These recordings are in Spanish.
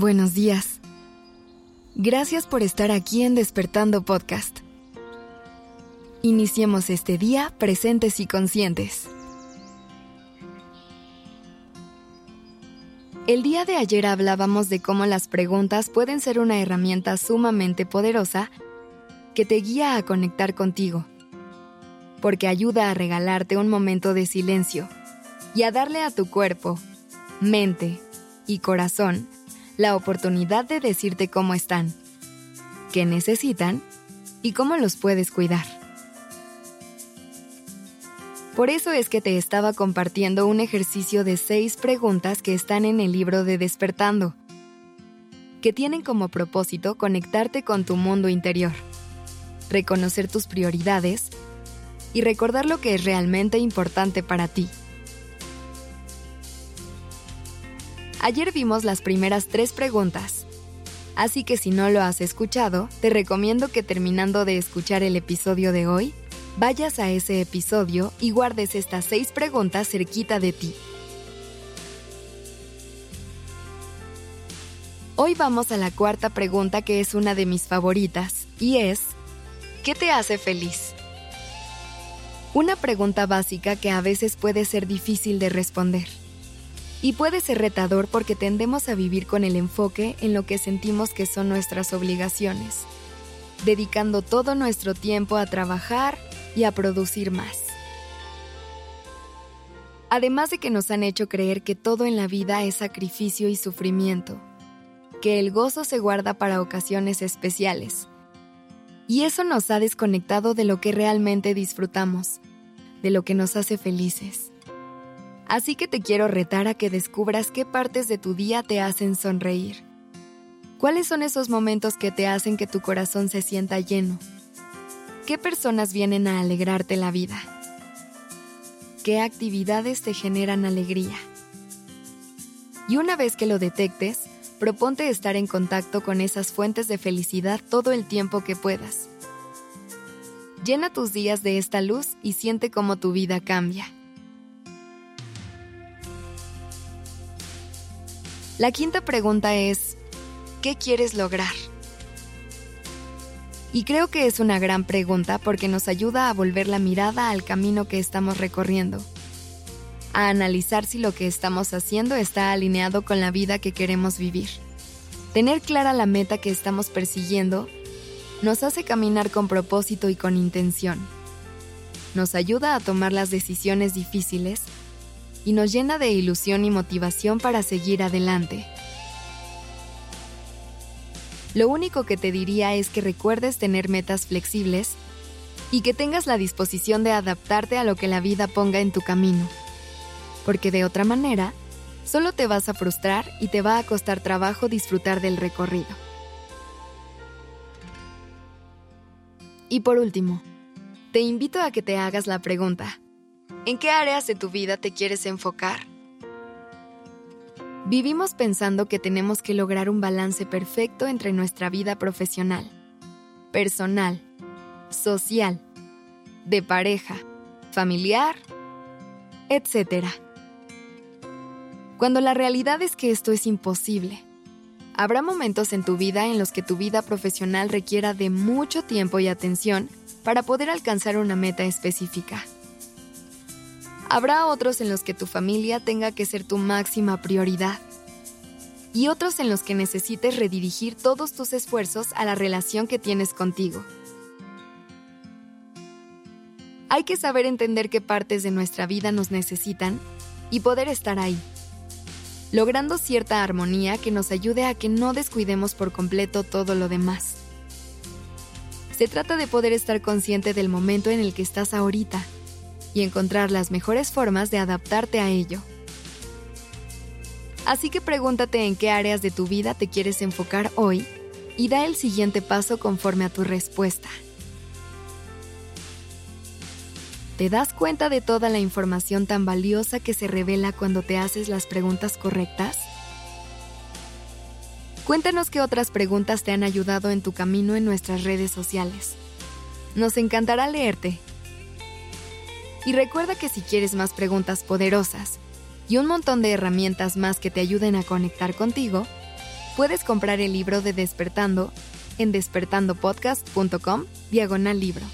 Buenos días. Gracias por estar aquí en Despertando Podcast. Iniciemos este día presentes y conscientes. El día de ayer hablábamos de cómo las preguntas pueden ser una herramienta sumamente poderosa que te guía a conectar contigo, porque ayuda a regalarte un momento de silencio y a darle a tu cuerpo, mente y corazón la oportunidad de decirte cómo están, qué necesitan y cómo los puedes cuidar. Por eso es que te estaba compartiendo un ejercicio de seis preguntas que están en el libro de Despertando, que tienen como propósito conectarte con tu mundo interior, reconocer tus prioridades y recordar lo que es realmente importante para ti. Ayer vimos las primeras tres preguntas, así que si no lo has escuchado, te recomiendo que terminando de escuchar el episodio de hoy, vayas a ese episodio y guardes estas seis preguntas cerquita de ti. Hoy vamos a la cuarta pregunta que es una de mis favoritas, y es, ¿qué te hace feliz? Una pregunta básica que a veces puede ser difícil de responder. Y puede ser retador porque tendemos a vivir con el enfoque en lo que sentimos que son nuestras obligaciones, dedicando todo nuestro tiempo a trabajar y a producir más. Además de que nos han hecho creer que todo en la vida es sacrificio y sufrimiento, que el gozo se guarda para ocasiones especiales. Y eso nos ha desconectado de lo que realmente disfrutamos, de lo que nos hace felices. Así que te quiero retar a que descubras qué partes de tu día te hacen sonreír. ¿Cuáles son esos momentos que te hacen que tu corazón se sienta lleno? ¿Qué personas vienen a alegrarte la vida? ¿Qué actividades te generan alegría? Y una vez que lo detectes, proponte estar en contacto con esas fuentes de felicidad todo el tiempo que puedas. Llena tus días de esta luz y siente cómo tu vida cambia. La quinta pregunta es, ¿qué quieres lograr? Y creo que es una gran pregunta porque nos ayuda a volver la mirada al camino que estamos recorriendo, a analizar si lo que estamos haciendo está alineado con la vida que queremos vivir. Tener clara la meta que estamos persiguiendo nos hace caminar con propósito y con intención. Nos ayuda a tomar las decisiones difíciles y nos llena de ilusión y motivación para seguir adelante. Lo único que te diría es que recuerdes tener metas flexibles y que tengas la disposición de adaptarte a lo que la vida ponga en tu camino, porque de otra manera, solo te vas a frustrar y te va a costar trabajo disfrutar del recorrido. Y por último, te invito a que te hagas la pregunta, ¿En qué áreas de tu vida te quieres enfocar? Vivimos pensando que tenemos que lograr un balance perfecto entre nuestra vida profesional, personal, social, de pareja, familiar, etc. Cuando la realidad es que esto es imposible. Habrá momentos en tu vida en los que tu vida profesional requiera de mucho tiempo y atención para poder alcanzar una meta específica. Habrá otros en los que tu familia tenga que ser tu máxima prioridad y otros en los que necesites redirigir todos tus esfuerzos a la relación que tienes contigo. Hay que saber entender qué partes de nuestra vida nos necesitan y poder estar ahí, logrando cierta armonía que nos ayude a que no descuidemos por completo todo lo demás. Se trata de poder estar consciente del momento en el que estás ahorita y encontrar las mejores formas de adaptarte a ello. Así que pregúntate en qué áreas de tu vida te quieres enfocar hoy y da el siguiente paso conforme a tu respuesta. ¿Te das cuenta de toda la información tan valiosa que se revela cuando te haces las preguntas correctas? Cuéntanos qué otras preguntas te han ayudado en tu camino en nuestras redes sociales. Nos encantará leerte y recuerda que si quieres más preguntas poderosas y un montón de herramientas más que te ayuden a conectar contigo, puedes comprar el libro de Despertando en despertandopodcast.com diagonal libro.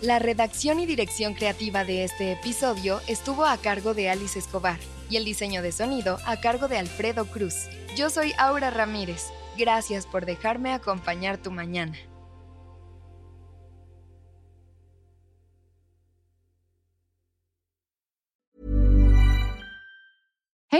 La redacción y dirección creativa de este episodio estuvo a cargo de Alice Escobar y el diseño de sonido a cargo de Alfredo Cruz. Yo soy Aura Ramírez. Gracias por dejarme acompañar tu mañana.